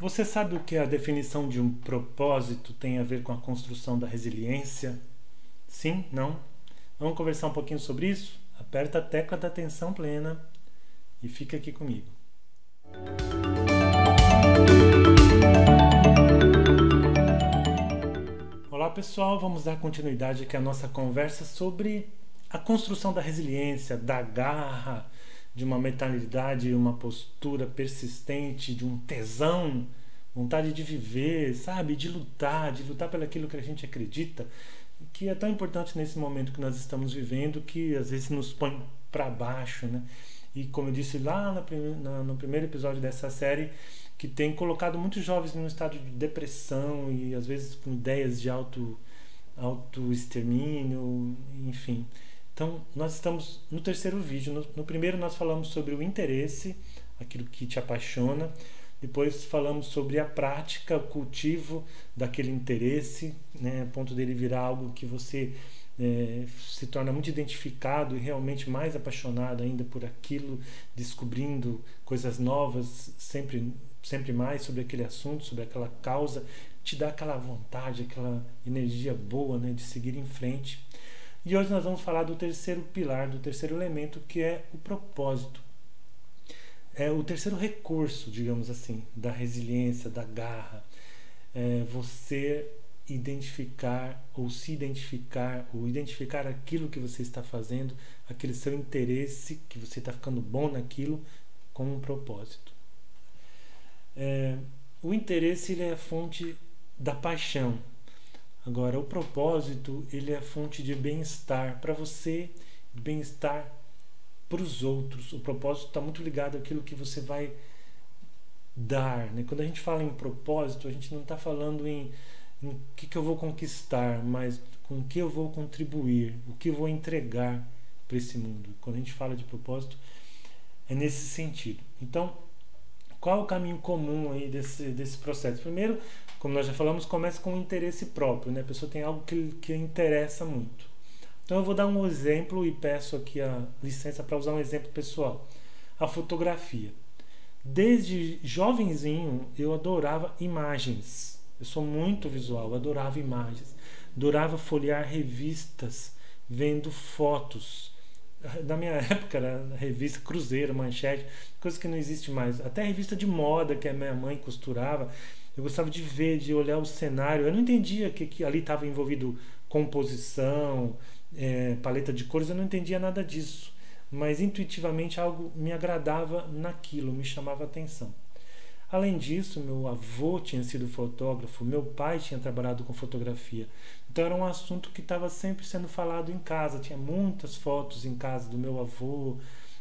Você sabe o que a definição de um propósito tem a ver com a construção da resiliência? Sim? Não? Vamos conversar um pouquinho sobre isso? Aperta a tecla da atenção plena e fica aqui comigo. Olá pessoal, vamos dar continuidade aqui à nossa conversa sobre a construção da resiliência, da garra, de uma mentalidade, uma postura persistente, de um tesão, vontade de viver, sabe, de lutar, de lutar pelo aquilo que a gente acredita, que é tão importante nesse momento que nós estamos vivendo, que às vezes nos põe para baixo, né? E como eu disse lá no, no primeiro episódio dessa série, que tem colocado muitos jovens num estado de depressão e às vezes com ideias de auto auto extermínio, enfim. Então, nós estamos no terceiro vídeo. No, no, primeiro, nós falamos sobre o interesse, aquilo que te apaixona. Depois, falamos sobre a prática, o cultivo daquele interesse, né, a ponto dele virar algo que você é, se torna muito identificado e realmente mais apaixonado ainda por aquilo, descobrindo coisas novas sempre, sempre mais sobre aquele assunto, sobre aquela causa. Te dá aquela vontade, aquela energia boa né, de seguir em frente. E hoje nós vamos falar do terceiro pilar, do terceiro elemento, que é o propósito. É o terceiro recurso, digamos assim, da resiliência, da garra. É você identificar ou se identificar ou identificar aquilo que você está fazendo, aquele seu interesse, que você está ficando bom naquilo, com um propósito. É, o interesse ele é a fonte da paixão, Agora, o propósito, ele é fonte de bem-estar para você, bem-estar para os outros. O propósito está muito ligado àquilo que você vai dar. Né? Quando a gente fala em propósito, a gente não está falando em, o que, que eu vou conquistar, mas com o que eu vou contribuir, o que eu vou entregar para esse mundo. Quando a gente fala de propósito, é nesse sentido. Então, qual é o caminho comum aí desse, desse processo? Primeiro, como nós já falamos, começa com o interesse próprio, né? A pessoa tem algo que, que interessa muito. Então eu vou dar um exemplo e peço aqui a licença para usar um exemplo pessoal. A fotografia. Desde jovenzinho eu adorava imagens. Eu sou muito visual, adorava imagens. Adorava folhear revistas, vendo fotos. Na minha época era revista Cruzeiro, Manchete, coisa que não existe mais. Até revista de moda que a minha mãe costurava. Eu gostava de ver, de olhar o cenário. Eu não entendia que, que ali estava envolvido composição, é, paleta de cores, eu não entendia nada disso. Mas intuitivamente algo me agradava naquilo, me chamava atenção. Além disso, meu avô tinha sido fotógrafo, meu pai tinha trabalhado com fotografia. Então era um assunto que estava sempre sendo falado em casa. Tinha muitas fotos em casa do meu avô,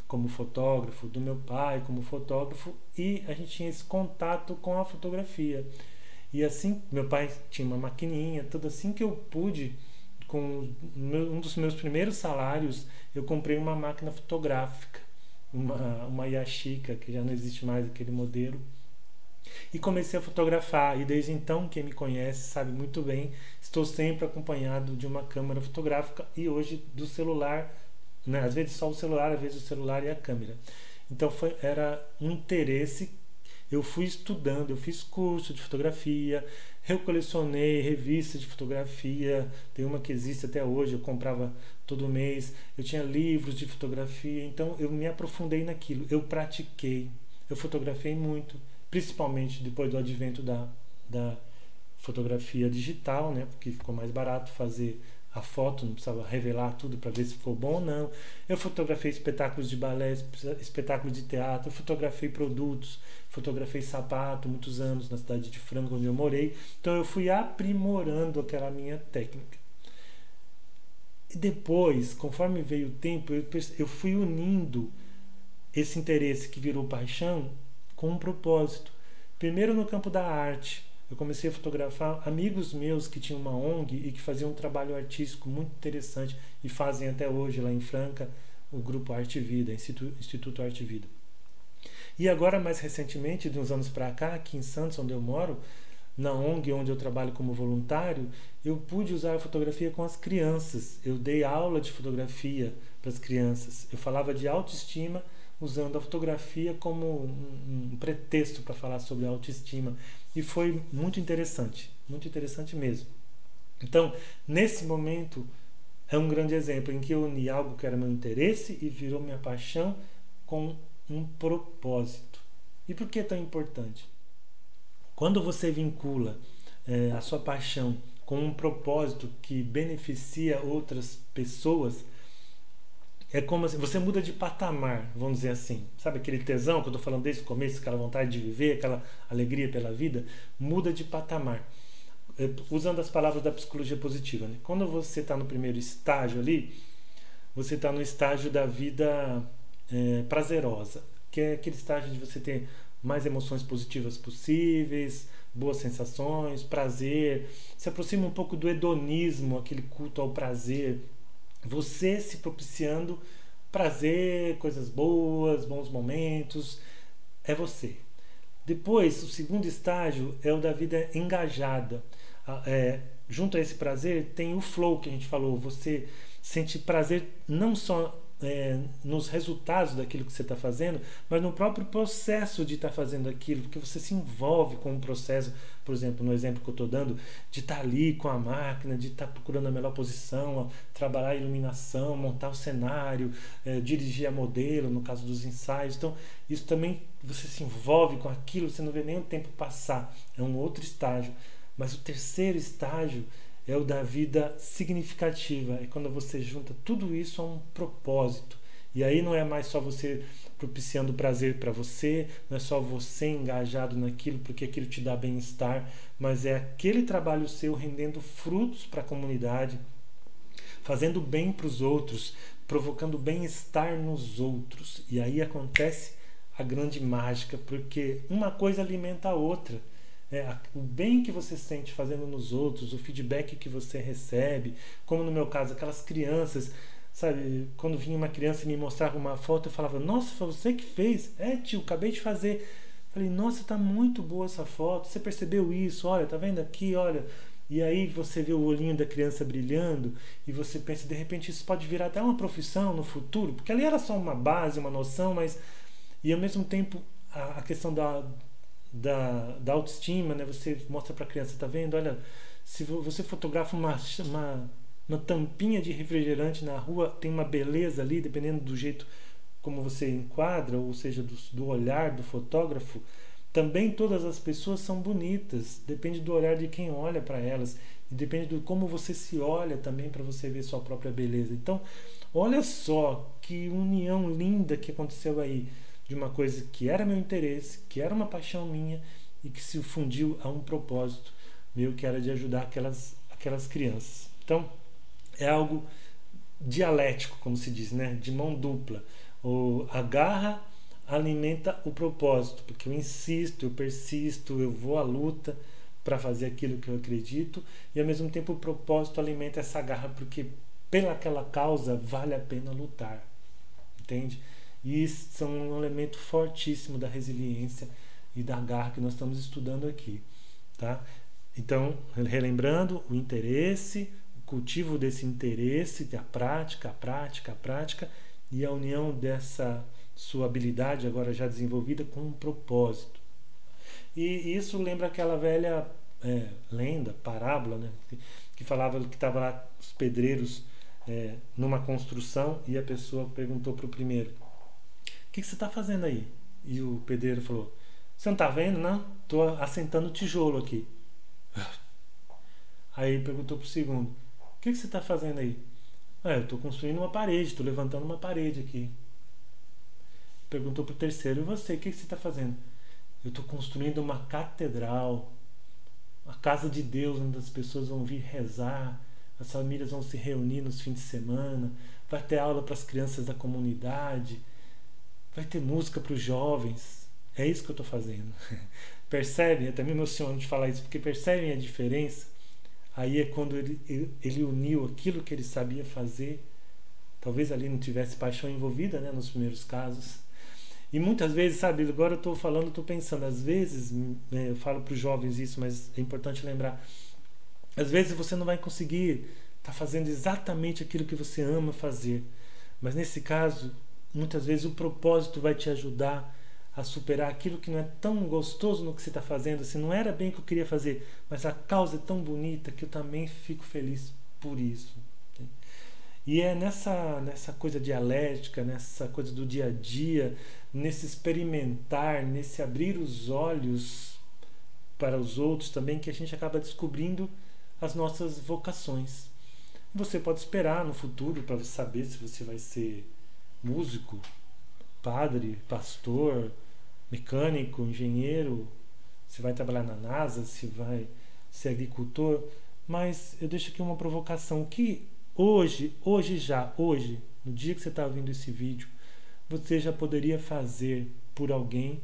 como fotógrafo, do meu pai como fotógrafo, e a gente tinha esse contato com a fotografia. E assim, meu pai tinha uma maquininha, tudo assim que eu pude, com um dos meus primeiros salários, eu comprei uma máquina fotográfica, uma, uma Yashica, que já não existe mais aquele modelo. E comecei a fotografar, e desde então, quem me conhece sabe muito bem, estou sempre acompanhado de uma câmera fotográfica e hoje do celular né? Às vezes só o celular, às vezes o celular e a câmera. Então foi, era um interesse. Eu fui estudando, eu fiz curso de fotografia, eu colecionei revistas de fotografia, tem uma que existe até hoje, eu comprava todo mês, eu tinha livros de fotografia, então eu me aprofundei naquilo, eu pratiquei, eu fotografei muito, principalmente depois do advento da, da fotografia digital, né, porque ficou mais barato fazer a foto, não precisava revelar tudo para ver se ficou bom ou não. Eu fotografei espetáculos de balé, espetáculos de teatro, fotografei produtos, fotografei sapato muitos anos na cidade de Franco, onde eu morei. Então eu fui aprimorando aquela minha técnica. E depois, conforme veio o tempo, eu, eu fui unindo esse interesse que virou paixão com um propósito. Primeiro no campo da arte, eu comecei a fotografar amigos meus que tinham uma ONG e que faziam um trabalho artístico muito interessante e fazem até hoje lá em Franca o grupo Arte Vida, Instituto, Instituto Arte Vida. E agora, mais recentemente, de uns anos para cá, aqui em Santos, onde eu moro, na ONG onde eu trabalho como voluntário, eu pude usar a fotografia com as crianças. Eu dei aula de fotografia para as crianças. Eu falava de autoestima usando a fotografia como um, um pretexto para falar sobre autoestima. E foi muito interessante, muito interessante mesmo. Então, nesse momento, é um grande exemplo em que eu uni algo que era meu interesse e virou minha paixão com um propósito. E por que é tão importante? Quando você vincula é, a sua paixão com um propósito que beneficia outras pessoas, é como assim, você muda de patamar, vamos dizer assim. Sabe aquele tesão que eu estou falando desde o começo, aquela vontade de viver, aquela alegria pela vida? Muda de patamar. É, usando as palavras da psicologia positiva. Né? Quando você está no primeiro estágio ali, você está no estágio da vida é, prazerosa, que é aquele estágio de você ter mais emoções positivas possíveis, boas sensações, prazer, se aproxima um pouco do hedonismo, aquele culto ao prazer, você se propiciando prazer, coisas boas, bons momentos, é você. Depois, o segundo estágio é o da vida engajada é, junto a esse prazer tem o flow que a gente falou. Você sente prazer não só é, nos resultados daquilo que você está fazendo, mas no próprio processo de estar tá fazendo aquilo, porque você se envolve com o processo, por exemplo, no exemplo que eu estou dando, de estar tá ali com a máquina, de estar tá procurando a melhor posição, trabalhar a iluminação, montar o cenário, é, dirigir a modelo, no caso dos ensaios. Então, isso também você se envolve com aquilo, você não vê nem o tempo passar, é um outro estágio. Mas o terceiro estágio é o da vida significativa, é quando você junta tudo isso a um propósito. E aí não é mais só você propiciando prazer para você, não é só você engajado naquilo porque aquilo te dá bem-estar, mas é aquele trabalho seu rendendo frutos para a comunidade, fazendo bem para os outros, provocando bem-estar nos outros. E aí acontece a grande mágica, porque uma coisa alimenta a outra é, o bem que você sente fazendo nos outros, o feedback que você recebe, como no meu caso, aquelas crianças, sabe? Quando vinha uma criança e me mostrava uma foto, eu falava: Nossa, foi você que fez? É, tio, acabei de fazer. Falei: Nossa, tá muito boa essa foto. Você percebeu isso? Olha, tá vendo aqui? Olha. E aí você vê o olhinho da criança brilhando e você pensa, de repente, isso pode virar até uma profissão no futuro, porque ali era só uma base, uma noção, mas. E ao mesmo tempo, a, a questão da, da, da autoestima, né? Você mostra para a criança, tá vendo? Olha, se você fotografa uma, uma, uma tampinha de refrigerante na rua, tem uma beleza ali, dependendo do jeito como você enquadra, ou seja, do, do olhar do fotógrafo. Também todas as pessoas são bonitas, depende do olhar de quem olha para elas e depende do como você se olha também para você ver sua própria beleza. Então, olha só que união linda que aconteceu aí de uma coisa que era meu interesse, que era uma paixão minha e que se fundiu a um propósito meu que era de ajudar aquelas, aquelas crianças. Então, é algo dialético, como se diz, né? de mão dupla. O, a garra alimenta o propósito, porque eu insisto, eu persisto, eu vou à luta para fazer aquilo que eu acredito, e ao mesmo tempo o propósito alimenta essa garra, porque pelaquela causa vale a pena lutar. Entende? E são um elemento fortíssimo da resiliência e da garra que nós estamos estudando aqui. Tá? Então, relembrando o interesse, o cultivo desse interesse, a prática, a prática, a prática e a união dessa sua habilidade agora já desenvolvida com um propósito. E isso lembra aquela velha é, lenda, parábola, né? que, que falava que estava lá os pedreiros é, numa construção e a pessoa perguntou para o primeiro: o que, que você está fazendo aí? E o pedreiro falou: Você não está vendo, não? Estou assentando tijolo aqui. Aí perguntou para o segundo: O que, que você está fazendo aí? Ah, eu estou construindo uma parede, estou levantando uma parede aqui. Perguntou para o terceiro: E você, o que, que você está fazendo? Eu estou construindo uma catedral, a casa de Deus, onde as pessoas vão vir rezar, as famílias vão se reunir nos fins de semana, vai ter aula para as crianças da comunidade vai ter música para os jovens. É isso que eu estou fazendo. percebem? Até me emociono de falar isso, porque percebem a diferença? Aí é quando ele, ele uniu aquilo que ele sabia fazer. Talvez ali não tivesse paixão envolvida né, nos primeiros casos. E muitas vezes, sabe, agora eu estou falando, estou pensando, às vezes, né, eu falo para os jovens isso, mas é importante lembrar. Às vezes você não vai conseguir estar tá fazendo exatamente aquilo que você ama fazer. Mas nesse caso, muitas vezes o propósito vai te ajudar a superar aquilo que não é tão gostoso no que você está fazendo, assim, não era bem o que eu queria fazer, mas a causa é tão bonita que eu também fico feliz por isso. E é nessa, nessa coisa dialética, nessa coisa do dia a dia, nesse experimentar, nesse abrir os olhos para os outros também, que a gente acaba descobrindo as nossas vocações. Você pode esperar no futuro para saber se você vai ser músico, padre, pastor, mecânico, engenheiro, se vai trabalhar na NASA, se vai ser agricultor, mas eu deixo aqui uma provocação que hoje, hoje já, hoje, no dia que você está ouvindo esse vídeo, você já poderia fazer por alguém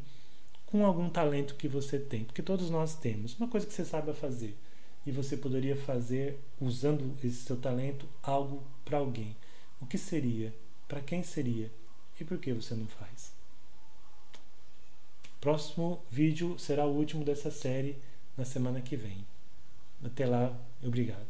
com algum talento que você tem, porque todos nós temos uma coisa que você saiba fazer e você poderia fazer usando esse seu talento algo para alguém. O que seria? Para quem seria? E por que você não faz? Próximo vídeo será o último dessa série na semana que vem. Até lá, obrigado.